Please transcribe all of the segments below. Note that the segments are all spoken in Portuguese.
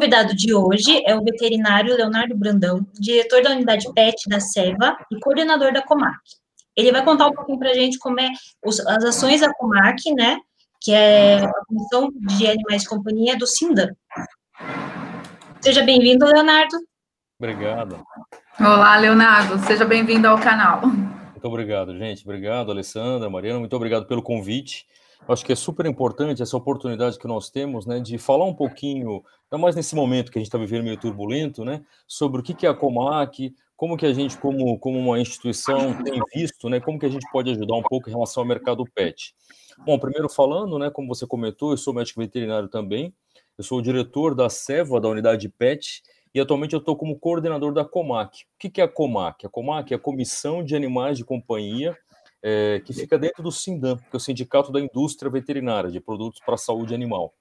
convidado de hoje é o veterinário Leonardo Brandão, diretor da unidade PET da SEVA e coordenador da COMAC. Ele vai contar um pouquinho para a gente como é os, as ações da COMAC, né, que é a Comissão de Animais de Companhia do SINDAM. Seja bem-vindo, Leonardo. Obrigado. Olá, Leonardo. Seja bem-vindo ao canal. Muito obrigado, gente. Obrigado, Alessandra, Mariana. Muito obrigado pelo convite. Acho que é super importante essa oportunidade que nós temos, né, de falar um pouquinho, ainda mais nesse momento que a gente está vivendo meio turbulento, né, sobre o que, é a Comac, como que a gente, como, como uma instituição, tem visto, né, como que a gente pode ajudar um pouco em relação ao mercado pet. Bom, primeiro falando, né, como você comentou, eu sou médico veterinário também, eu sou o diretor da SEVA, da unidade PET, e atualmente eu estou como coordenador da COMAC. O que, que é a COMAC? A COMAC é a Comissão de Animais de Companhia é, que fica dentro do SINDAM, que é o Sindicato da Indústria Veterinária de Produtos para a Saúde Animal.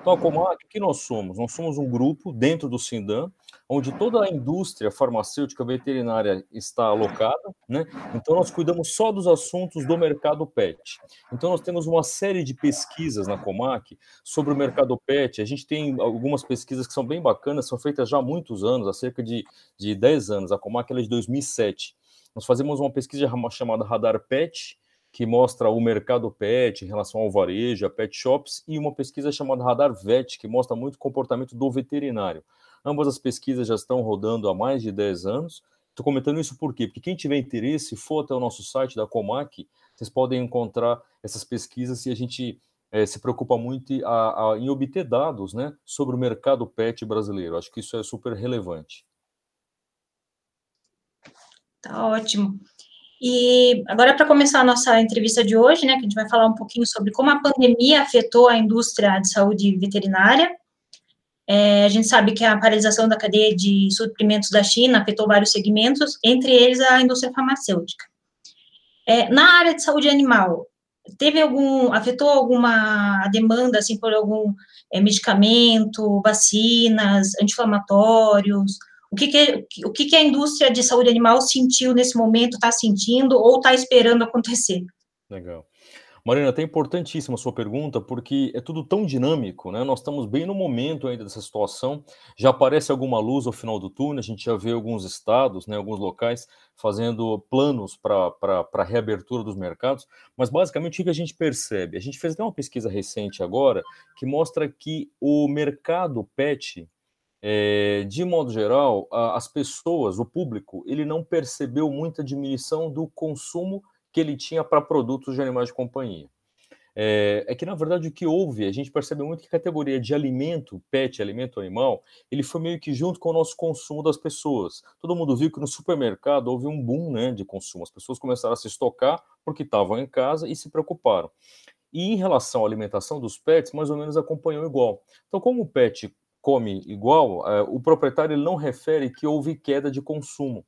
Então, a Comac, o que nós somos? Nós somos um grupo dentro do SINDAM, onde toda a indústria farmacêutica veterinária está alocada, né? Então, nós cuidamos só dos assuntos do mercado PET. Então, nós temos uma série de pesquisas na Comac sobre o mercado PET. A gente tem algumas pesquisas que são bem bacanas, são feitas já há muitos anos, há cerca de, de 10 anos. A Comac é de 2007. Nós fazemos uma pesquisa chamada Radar Pet, que mostra o mercado pet em relação ao varejo, a pet shops, e uma pesquisa chamada Radar Vet, que mostra muito o comportamento do veterinário. Ambas as pesquisas já estão rodando há mais de 10 anos. Estou comentando isso por quê? Porque quem tiver interesse, for até o nosso site da Comac, vocês podem encontrar essas pesquisas e a gente é, se preocupa muito a, a, em obter dados né, sobre o mercado pet brasileiro. Acho que isso é super relevante. Tá ótimo. E agora, para começar a nossa entrevista de hoje, né, que a gente vai falar um pouquinho sobre como a pandemia afetou a indústria de saúde veterinária. É, a gente sabe que a paralisação da cadeia de suprimentos da China afetou vários segmentos, entre eles a indústria farmacêutica. É, na área de saúde animal, teve algum, afetou alguma demanda, assim, por algum é, medicamento, vacinas, anti-inflamatórios, o que, que, o que, que a indústria de saúde animal sentiu nesse momento, está sentindo ou está esperando acontecer? Legal. Marina, até importantíssima a sua pergunta, porque é tudo tão dinâmico, né? Nós estamos bem no momento ainda dessa situação. Já aparece alguma luz ao final do túnel, a gente já vê alguns estados, né, alguns locais fazendo planos para a reabertura dos mercados, mas basicamente o que a gente percebe? A gente fez até uma pesquisa recente agora que mostra que o mercado pet é, de modo geral, as pessoas, o público, ele não percebeu muita diminuição do consumo que ele tinha para produtos de animais de companhia. É, é, que, na verdade, o que houve, a gente percebe muito que a categoria de alimento, pet, alimento animal, ele foi meio que junto com o nosso consumo das pessoas. Todo mundo viu que no supermercado houve um boom né, de consumo. As pessoas começaram a se estocar porque estavam em casa e se preocuparam. E em relação à alimentação dos pets, mais ou menos acompanhou igual. Então, como o pet come igual, é, o proprietário não refere que houve queda de consumo,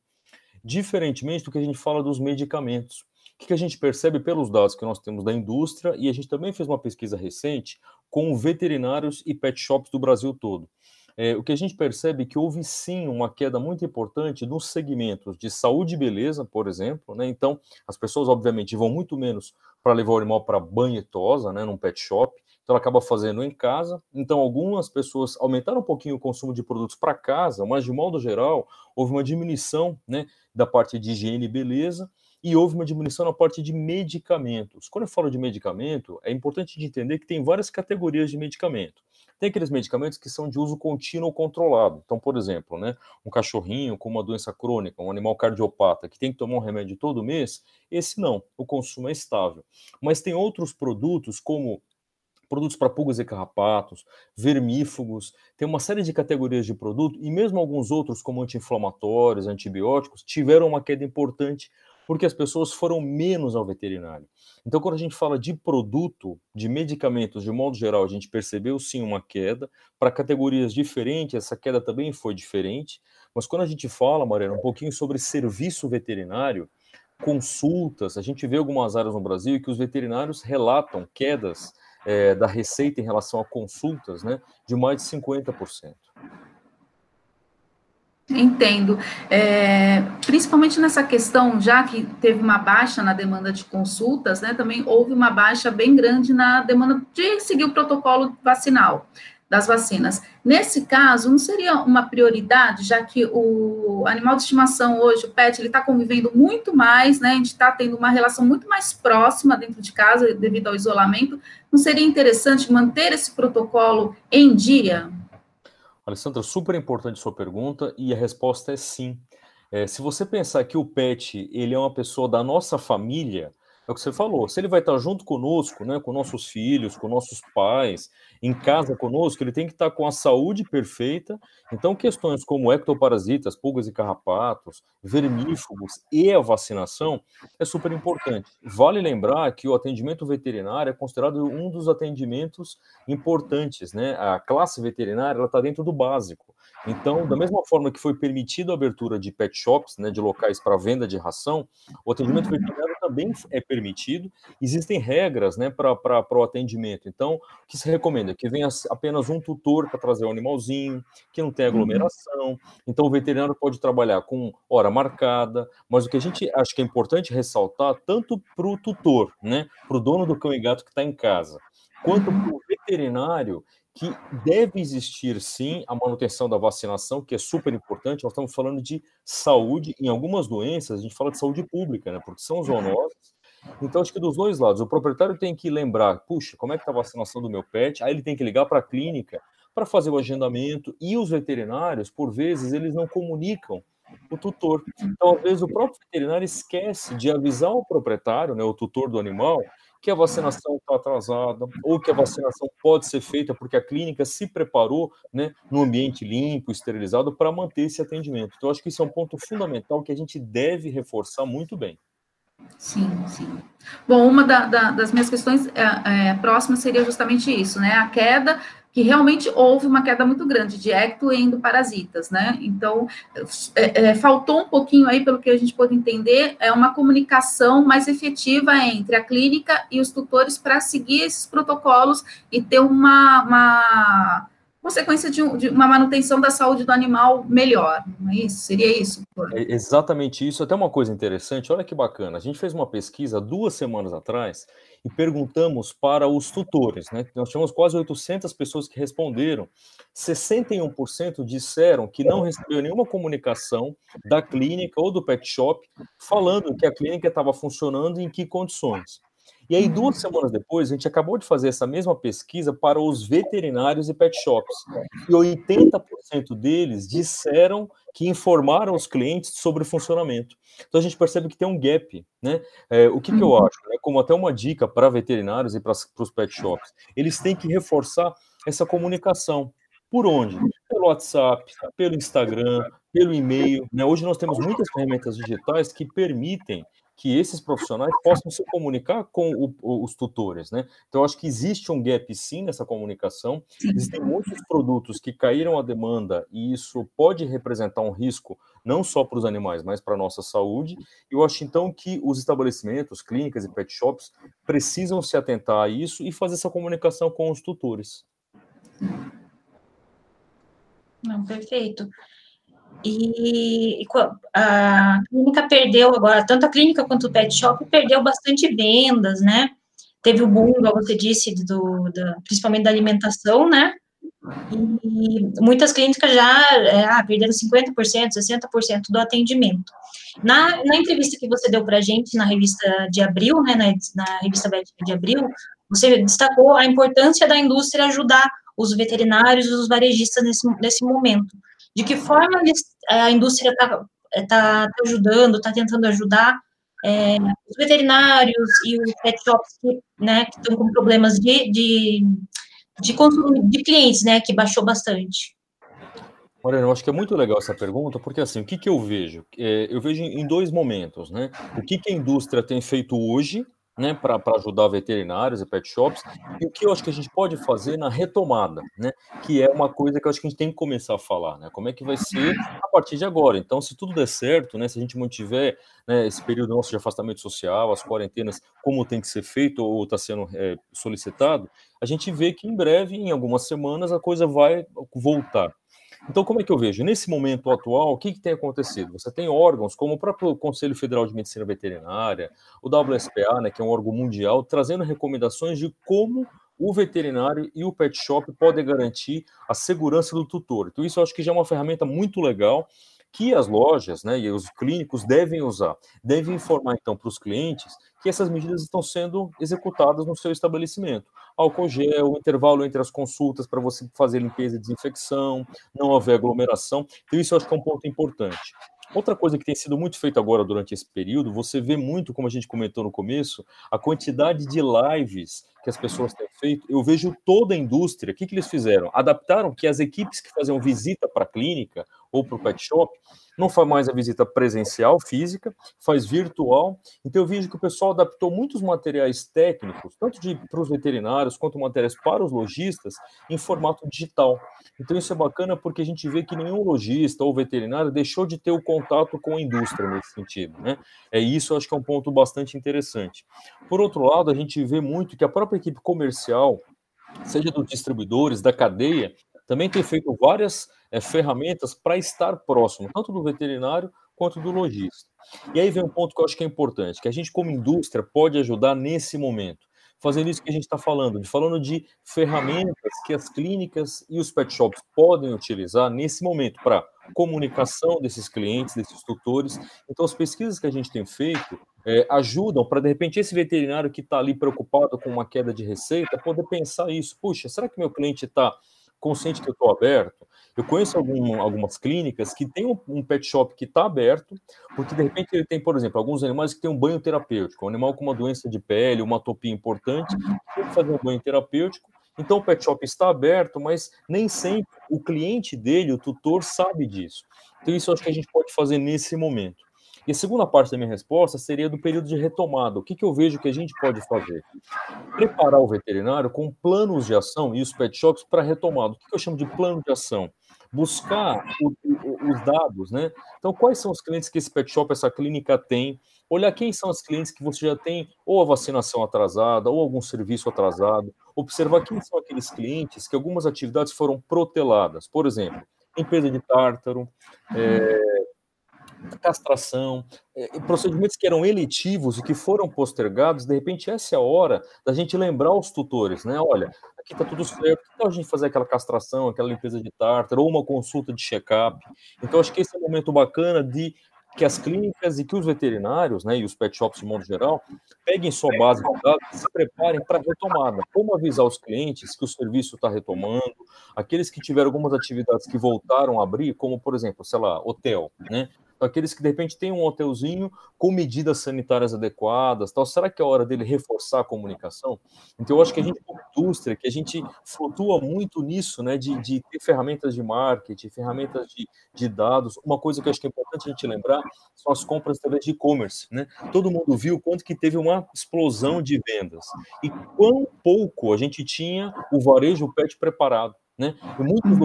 diferentemente do que a gente fala dos medicamentos. O que a gente percebe pelos dados que nós temos da indústria, e a gente também fez uma pesquisa recente com veterinários e pet shops do Brasil todo. É, o que a gente percebe é que houve sim uma queda muito importante nos segmentos de saúde e beleza, por exemplo. Né? Então, as pessoas, obviamente, vão muito menos para levar o animal para banho e tosa, né, num pet shop. Então, ela acaba fazendo em casa. Então, algumas pessoas aumentaram um pouquinho o consumo de produtos para casa, mas, de modo geral, houve uma diminuição né, da parte de higiene e beleza e houve uma diminuição na parte de medicamentos. Quando eu falo de medicamento, é importante de entender que tem várias categorias de medicamento. Tem aqueles medicamentos que são de uso contínuo controlado. Então, por exemplo, né, um cachorrinho com uma doença crônica, um animal cardiopata, que tem que tomar um remédio todo mês, esse não, o consumo é estável. Mas tem outros produtos, como produtos para pulgas e carrapatos, vermífugos, tem uma série de categorias de produto e mesmo alguns outros, como anti-inflamatórios, antibióticos, tiveram uma queda importante porque as pessoas foram menos ao veterinário. Então, quando a gente fala de produto, de medicamentos, de modo geral, a gente percebeu sim uma queda. Para categorias diferentes, essa queda também foi diferente. Mas quando a gente fala, Mariana, um pouquinho sobre serviço veterinário, consultas, a gente vê algumas áreas no Brasil que os veterinários relatam quedas é, da receita em relação a consultas, né, de mais de 50%. Entendo. É, principalmente nessa questão, já que teve uma baixa na demanda de consultas, né, também houve uma baixa bem grande na demanda de seguir o protocolo vacinal das vacinas. Nesse caso, não seria uma prioridade, já que o animal de estimação hoje, o pet, ele está convivendo muito mais, né? A gente está tendo uma relação muito mais próxima dentro de casa devido ao isolamento. Não seria interessante manter esse protocolo em dia? Alessandra, super importante sua pergunta e a resposta é sim. É, se você pensar que o pet ele é uma pessoa da nossa família, é o que você falou. Se ele vai estar junto conosco, né, com nossos filhos, com nossos pais, em casa conosco, ele tem que estar com a saúde perfeita. Então, questões como ectoparasitas, pulgas e carrapatos, vermífugos e a vacinação é super importante. Vale lembrar que o atendimento veterinário é considerado um dos atendimentos importantes, né? A classe veterinária ela está dentro do básico. Então, da mesma forma que foi permitido a abertura de pet shops, né, de locais para venda de ração, o atendimento veterinário também é permitido. Existem regras né, para o atendimento. Então, o que se recomenda? Que venha apenas um tutor para trazer o animalzinho, que não tenha uhum. aglomeração. Então, o veterinário pode trabalhar com hora marcada, mas o que a gente acha que é importante ressaltar, tanto para o tutor, né, para o dono do cão e gato que está em casa, quanto para o veterinário que deve existir sim a manutenção da vacinação, que é super importante. Nós estamos falando de saúde, em algumas doenças a gente fala de saúde pública, né? Porque são zoonoses. Então, acho que dos dois lados, o proprietário tem que lembrar, puxa, como é que está a vacinação do meu pet? Aí ele tem que ligar para a clínica para fazer o agendamento, e os veterinários, por vezes, eles não comunicam o tutor. Então, às vezes, o próprio veterinário esquece de avisar o proprietário, né, o tutor do animal, que a vacinação está atrasada, ou que a vacinação pode ser feita porque a clínica se preparou né, no ambiente limpo, esterilizado, para manter esse atendimento. Então, acho que isso é um ponto fundamental que a gente deve reforçar muito bem. Sim, sim. Bom, uma da, da, das minhas questões é, é, próximas seria justamente isso, né? A queda que realmente houve uma queda muito grande de ecto e endoparasitas, né? Então, é, é, faltou um pouquinho aí, pelo que a gente pode entender, é uma comunicação mais efetiva entre a clínica e os tutores para seguir esses protocolos e ter uma, uma consequência de, um, de, uma manutenção da saúde do animal melhor, não é isso? Seria isso? É exatamente isso. Até uma coisa interessante, olha que bacana. A gente fez uma pesquisa duas semanas atrás e perguntamos para os tutores, né? Nós tivemos quase 800 pessoas que responderam. 61% disseram que não recebeu nenhuma comunicação da clínica ou do pet shop falando que a clínica estava funcionando e em que condições. E aí, duas semanas depois, a gente acabou de fazer essa mesma pesquisa para os veterinários e pet shops. E 80% deles disseram que informaram os clientes sobre o funcionamento. Então a gente percebe que tem um gap, né? É, o que, que eu uhum. acho? Né? Como até uma dica para veterinários e para os pet shops, eles têm que reforçar essa comunicação. Por onde? Pelo WhatsApp, pelo Instagram, pelo e-mail. Né? Hoje nós temos muitas ferramentas digitais que permitem que esses profissionais possam se comunicar com o, os tutores, né? Então, acho que existe um gap sim nessa comunicação. Existem muitos produtos que caíram a demanda e isso pode representar um risco não só para os animais, mas para a nossa saúde. Eu acho então que os estabelecimentos, clínicas e pet shops precisam se atentar a isso e fazer essa comunicação com os tutores. Não, perfeito. E, e a clínica perdeu agora, tanto a clínica quanto o pet shop perdeu bastante vendas, né? Teve o boom, como você disse, do, principalmente da alimentação, né? E muitas clínicas já é, ah, perderam 50%, 60% do atendimento. Na, na entrevista que você deu para a gente na revista de abril, né, na, na revista de abril, você destacou a importância da indústria ajudar os veterinários e os varejistas nesse, nesse momento de que forma a indústria está tá, ajudando, está tentando ajudar é, os veterinários e os pet shops que né, estão com problemas de, de, de consumo de clientes, né, que baixou bastante. Moreno, eu acho que é muito legal essa pergunta, porque assim, o que, que eu vejo? É, eu vejo em dois momentos, né? O que, que a indústria tem feito hoje né, para ajudar veterinários e pet shops, e o que eu acho que a gente pode fazer na retomada, né, que é uma coisa que eu acho que a gente tem que começar a falar, né, como é que vai ser a partir de agora. Então, se tudo der certo, né, se a gente mantiver né, esse período nosso de afastamento social, as quarentenas, como tem que ser feito ou está sendo é, solicitado, a gente vê que em breve, em algumas semanas, a coisa vai voltar. Então, como é que eu vejo? Nesse momento atual, o que, que, tem acontecido? Você tem órgãos como o próprio Conselho Federal de Medicina Veterinária, o WSPA, né, que é um órgão mundial, trazendo recomendações de como o veterinário e o pet shop podem garantir a segurança do tutor. Então, isso eu acho que já é uma ferramenta muito legal que as lojas né, e os clínicos devem usar. Devem informar, então, para os clientes que essas medidas estão sendo executadas no seu estabelecimento. Álcool gel, intervalo entre as consultas para você fazer limpeza e desinfecção, não haver aglomeração. Então, isso eu acho que é um ponto importante. Outra coisa que tem sido muito feita agora durante esse período, você vê muito, como a gente comentou no começo, a quantidade de lives que as pessoas têm feito. Eu vejo toda a indústria, o que, que eles fizeram? Adaptaram que as equipes que faziam visita para a clínica ou para o pet shop não faz mais a visita presencial, física, faz virtual. Então eu vejo que o pessoal adaptou muitos materiais técnicos, tanto para os veterinários quanto materiais para os lojistas, em formato digital. Então isso é bacana porque a gente vê que nenhum lojista ou veterinário deixou de ter o com a indústria nesse sentido. Né? É isso, acho que é um ponto bastante interessante. Por outro lado, a gente vê muito que a própria equipe comercial, seja dos distribuidores, da cadeia, também tem feito várias é, ferramentas para estar próximo, tanto do veterinário quanto do lojista. E aí vem um ponto que eu acho que é importante, que a gente, como indústria, pode ajudar nesse momento. Fazendo isso que a gente está falando, de falando de ferramentas que as clínicas e os pet shops podem utilizar nesse momento para comunicação desses clientes, desses tutores. Então, as pesquisas que a gente tem feito é, ajudam para, de repente, esse veterinário que está ali preocupado com uma queda de receita poder pensar isso. Puxa, será que meu cliente está consciente que eu estou aberto? Eu conheço algum, algumas clínicas que tem um, um pet shop que está aberto, porque de repente ele tem, por exemplo, alguns animais que tem um banho terapêutico, um animal com uma doença de pele, uma atopia importante, tem que fazer um banho terapêutico. Então o pet shop está aberto, mas nem sempre o cliente dele, o tutor, sabe disso. Então isso eu acho que a gente pode fazer nesse momento. E a segunda parte da minha resposta seria do período de retomada. O que, que eu vejo que a gente pode fazer? Preparar o veterinário com planos de ação e os pet shops para retomada. O que, que eu chamo de plano de ação? Buscar o, o, os dados, né? Então, quais são os clientes que esse pet shop, essa clínica tem? Olhar quem são os clientes que você já tem ou a vacinação atrasada ou algum serviço atrasado. Observar quem são aqueles clientes que algumas atividades foram proteladas. Por exemplo, limpeza de tártaro, é, castração, é, procedimentos que eram eletivos e que foram postergados, de repente essa é a hora da gente lembrar os tutores, né? Olha, aqui está tudo certo, tal a gente fazer aquela castração, aquela limpeza de tártaro, ou uma consulta de check-up? Então, acho que esse é um momento bacana de que as clínicas e que os veterinários, né, e os pet shops de modo geral, peguem sua base de dados e se preparem para a retomada. Como avisar os clientes que o serviço está retomando, aqueles que tiveram algumas atividades que voltaram a abrir, como, por exemplo, sei lá, hotel, né? Aqueles que de repente têm um hotelzinho com medidas sanitárias adequadas, tal. Será que é hora dele reforçar a comunicação? Então, eu acho que a gente, como indústria, que a gente flutua muito nisso, né, de, de ter ferramentas de marketing, ferramentas de, de dados. Uma coisa que eu acho que é importante a gente lembrar são as compras através de e-commerce, né? Todo mundo viu quanto que teve uma explosão de vendas e quão pouco a gente tinha o varejo pet preparado. Né? E muitos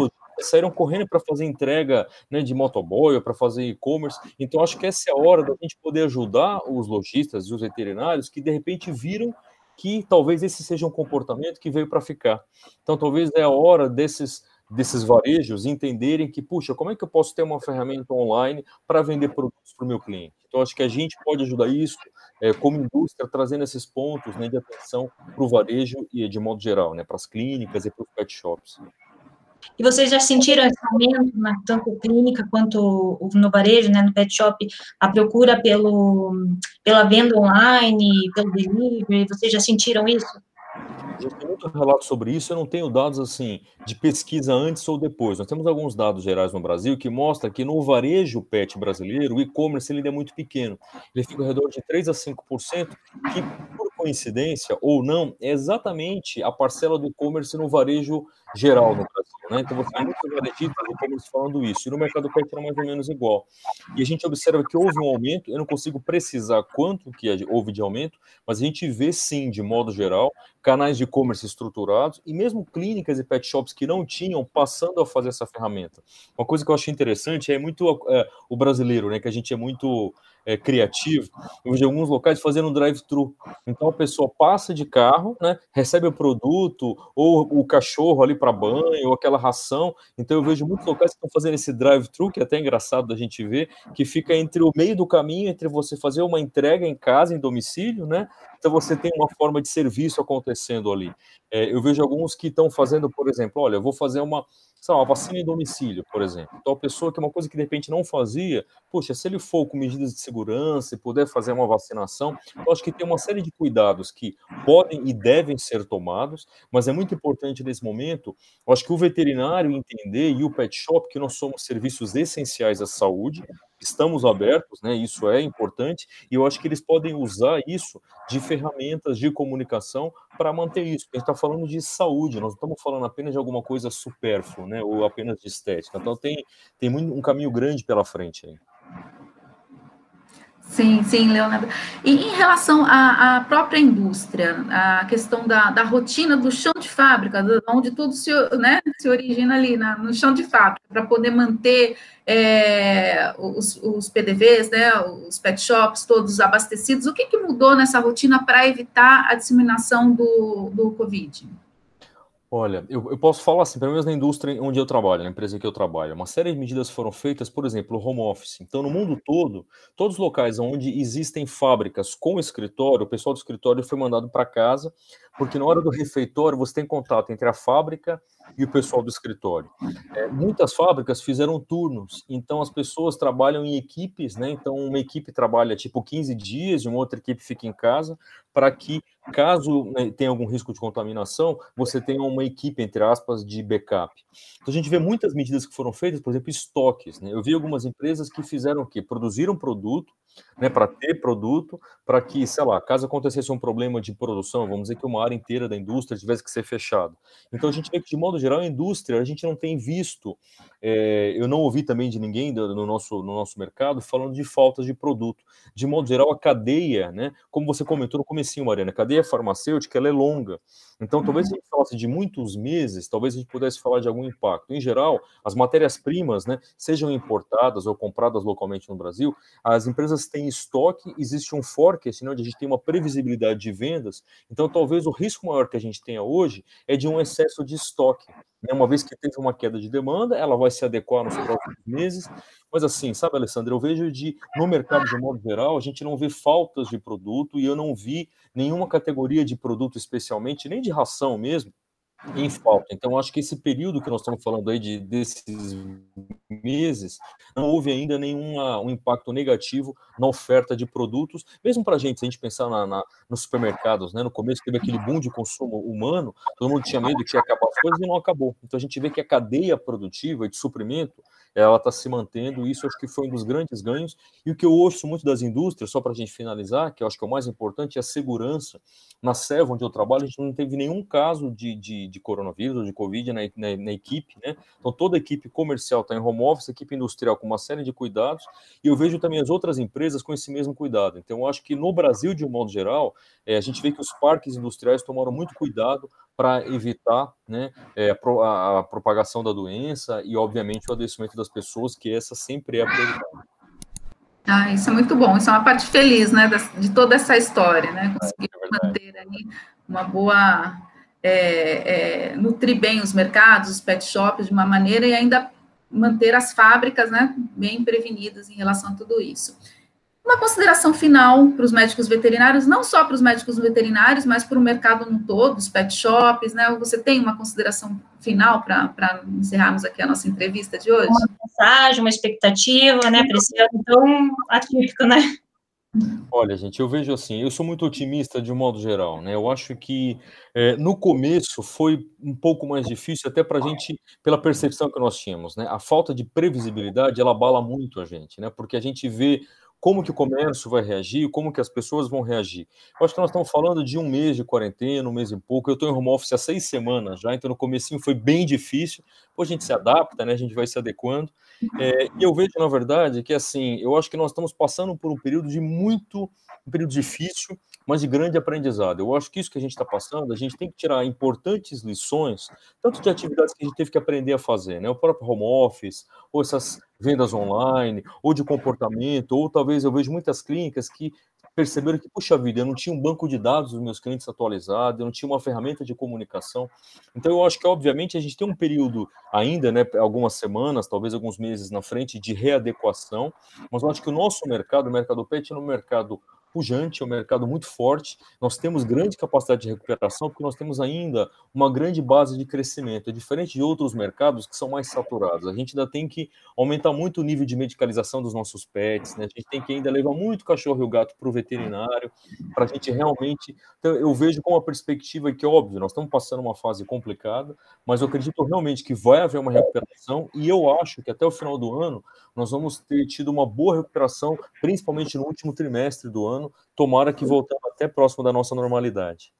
saíram correndo para fazer entrega né, de motoboy para fazer e-commerce. Então, acho que essa é a hora da gente poder ajudar os lojistas e os veterinários que de repente viram que talvez esse seja um comportamento que veio para ficar. Então, talvez é a hora desses desses varejos entenderem que, puxa, como é que eu posso ter uma ferramenta online para vender produtos para o meu cliente? Então, acho que a gente pode ajudar isso, é, como indústria, trazendo esses pontos né, de atenção para o varejo e de modo geral, né, para as clínicas e para os pet shops. E vocês já sentiram esse aumento, na, tanto clínica quanto no varejo, né, no pet shop, a procura pelo, pela venda online, pelo delivery? Vocês já sentiram isso? Eu tenho muito relato sobre isso, eu não tenho dados assim de pesquisa antes ou depois. Nós temos alguns dados gerais no Brasil que mostram que no varejo pet brasileiro, o e-commerce ele é muito pequeno. Ele fica ao redor de 3 a 5%, que por coincidência ou não, é exatamente a parcela do e-commerce no varejo geral no Brasil. Né? Então você tem muitos varejistas e e-commerce falando isso. E no mercado pet era mais ou menos igual. E a gente observa que houve um aumento, eu não consigo precisar quanto que houve de aumento, mas a gente vê sim, de modo geral, canais de e-commerce estruturados e mesmo clínicas e pet shops que não tinham passando a fazer essa ferramenta. Uma coisa que eu acho interessante é muito é, o brasileiro, né? Que a gente é muito é, criativo. Eu alguns locais fazendo um drive-thru. Então a pessoa passa de carro, né? Recebe o produto ou o cachorro ali para banho ou aquela ração. Então eu vejo muitos locais que estão fazendo esse drive-thru, que é até engraçado da gente ver, que fica entre o meio do caminho entre você fazer uma entrega em casa, em domicílio, né? Então você tem uma forma de serviço acontecendo ali. É, eu vejo alguns que estão fazendo, por exemplo, olha, eu vou fazer uma sei lá, uma vacina em domicílio, por exemplo. Então, a pessoa que é uma coisa que de repente não fazia, poxa, se ele for com medidas de segurança e puder fazer uma vacinação, eu acho que tem uma série de cuidados que podem e devem ser tomados, mas é muito importante nesse momento, eu acho que o veterinário entender e o pet shop que nós somos serviços essenciais à saúde, estamos abertos, né? Isso é importante, e eu acho que eles podem usar isso de ferramentas de comunicação para manter isso. A gente está falando de saúde, nós não estamos falando apenas de alguma coisa supérflua, né? Ou apenas de estética. Então tem, tem muito, um caminho grande pela frente aí. Sim, sim, Leonardo. E em relação à, à própria indústria, a questão da, da, rotina do chão de fábrica, onde tudo se, né, se origina ali na, no chão de fábrica, para poder manter é, os, os, PDVs, né, os pet shops todos abastecidos, o que, que mudou nessa rotina para evitar a disseminação do, do Covid? Olha, eu, eu posso falar assim, pelo menos na indústria onde eu trabalho, na empresa que eu trabalho, uma série de medidas foram feitas, por exemplo, o home office. Então, no mundo todo, todos os locais onde existem fábricas com escritório, o pessoal do escritório foi mandado para casa, porque na hora do refeitório você tem contato entre a fábrica e o pessoal do escritório. É, muitas fábricas fizeram turnos, então as pessoas trabalham em equipes, né? Então, uma equipe trabalha tipo 15 dias e uma outra equipe fica em casa, para que, caso né, tenha algum risco de contaminação, você tenha uma equipe, entre aspas, de backup. Então, a gente vê muitas medidas que foram feitas, por exemplo, estoques. Né? Eu vi algumas empresas que fizeram o quê? Produziram produto, né, para ter produto, para que, sei lá, caso acontecesse um problema de produção, vamos dizer que uma área inteira da indústria tivesse que ser fechada. Então a gente vê que, de modo geral, a indústria, a gente não tem visto, é, eu não ouvi também de ninguém do, no, nosso, no nosso mercado falando de faltas de produto. De modo geral, a cadeia, né, como você comentou no comecinho, Mariana, a cadeia farmacêutica, ela é longa. Então, talvez a gente falasse de muitos meses, talvez a gente pudesse falar de algum impacto. Em geral, as matérias-primas, né, sejam importadas ou compradas localmente no Brasil, as empresas têm estoque, existe um forecast, né, onde a gente tem uma previsibilidade de vendas. Então, talvez o risco maior que a gente tenha hoje é de um excesso de estoque. Né? Uma vez que teve uma queda de demanda, ela vai se adequar nos próximos meses. Mas assim, sabe, Alessandro, eu vejo de no mercado de modo geral, a gente não vê faltas de produto e eu não vi nenhuma categoria de produto especialmente, nem de ração mesmo, em falta. Então, acho que esse período que nós estamos falando aí de desses meses, não houve ainda nenhum um impacto negativo na oferta de produtos, mesmo para a gente, se a gente pensar na, na, nos supermercados, né? No começo teve aquele boom de consumo humano, todo mundo tinha medo que ia acabar as coisas e não acabou. Então a gente vê que a cadeia produtiva e de suprimento ela está se mantendo, isso acho que foi um dos grandes ganhos. E o que eu ouço muito das indústrias, só para a gente finalizar, que eu acho que é o mais importante, é a segurança. Na Seva, onde eu trabalho, a gente não teve nenhum caso de, de, de coronavírus ou de Covid na, na, na, equipe, né? Então, toda a equipe comercial está em home office, a equipe industrial com uma série de cuidados, e eu vejo também as outras empresas com esse mesmo cuidado. Então, eu acho que no Brasil, de um modo geral, é, a gente vê que os parques industriais tomaram muito cuidado para evitar né, é, a, a, propagação da doença e, obviamente, o adoecimento das pessoas, que essa sempre é a prioridade. Ah, isso é muito bom, isso é uma parte feliz, né, de toda essa história, né, conseguir é manter aí uma boa, é, é, nutrir bem os mercados, os pet shops de uma maneira e ainda manter as fábricas, né, bem prevenidas em relação a tudo isso. Uma consideração final para os médicos veterinários, não só para os médicos veterinários, mas para o mercado no todo, os pet shops, né? Você tem uma consideração final para encerrarmos aqui a nossa entrevista de hoje? Uma mensagem, uma expectativa, né, ano tão atípico, né? Olha, gente, eu vejo assim, eu sou muito otimista de um modo geral, né? Eu acho que é, no começo foi um pouco mais difícil, até para a gente, pela percepção que nós tínhamos, né? A falta de previsibilidade ela abala muito a gente, né? Porque a gente vê como que o comércio vai reagir, como que as pessoas vão reagir. Eu acho que nós estamos falando de um mês de quarentena, um mês e pouco. Eu estou em home office há seis semanas já, então no comecinho foi bem difícil. Depois a gente se adapta, né? A gente vai se adequando. É, e eu vejo, na verdade, que assim, eu acho que nós estamos passando por um período de muito, um período difícil, mas de grande aprendizado. Eu acho que isso que a gente está passando, a gente tem que tirar importantes lições, tanto de atividades que a gente teve que aprender a fazer, né? O próprio home office, ou essas vendas online, ou de comportamento, ou talvez eu vejo muitas clínicas que perceberam que, puxa vida, eu não tinha um banco de dados dos meus clientes atualizado, eu não tinha uma ferramenta de comunicação. Então, eu acho que, obviamente, a gente tem um período ainda, né, algumas semanas, talvez alguns meses na frente, de readequação, mas eu acho que o nosso mercado, o mercado pet, é um mercado pujante, é um mercado muito forte. Nós temos grande capacidade de recuperação, porque nós temos ainda uma grande base de crescimento. É diferente de outros mercados que são mais saturados. A gente ainda tem que aumentar muito o nível de medicalização dos nossos pets, né? A gente tem que ainda levar muito cachorro e o gato para o veterinário, para a gente realmente. Então, eu vejo com uma perspectiva que, óbvio, nós estamos passando uma fase complicada, mas eu acredito realmente que vai haver uma recuperação e eu acho que até o final do ano nós vamos ter tido uma boa recuperação, principalmente no último trimestre do ano. Tomara que voltamos até próximo da nossa normalidade.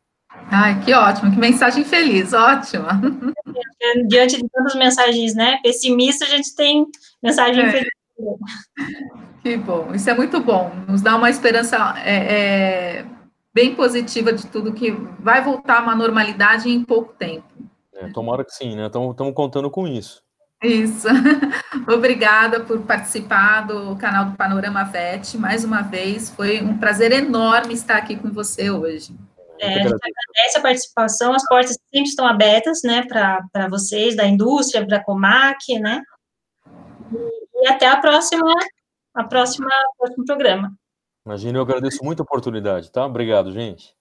Ai, que ótimo, que mensagem feliz, ótima. Diante de tantas mensagens, né, pessimistas, a gente tem mensagem é. feliz. Que bom, isso é muito bom, nos dá uma esperança é, é, bem positiva de tudo que vai voltar a uma normalidade em pouco tempo. É, tomara que sim, né? Estamos contando com isso. Isso. Obrigada por participar do canal do Panorama VET mais uma vez. Foi um prazer enorme estar aqui com você hoje. É, a gente agradece a participação, as portas sempre estão abertas, né, para vocês, da indústria, para a Comac, né, e, e, até a próxima, a próxima, próximo programa. Imagina, eu agradeço muito a oportunidade, tá? Obrigado, gente.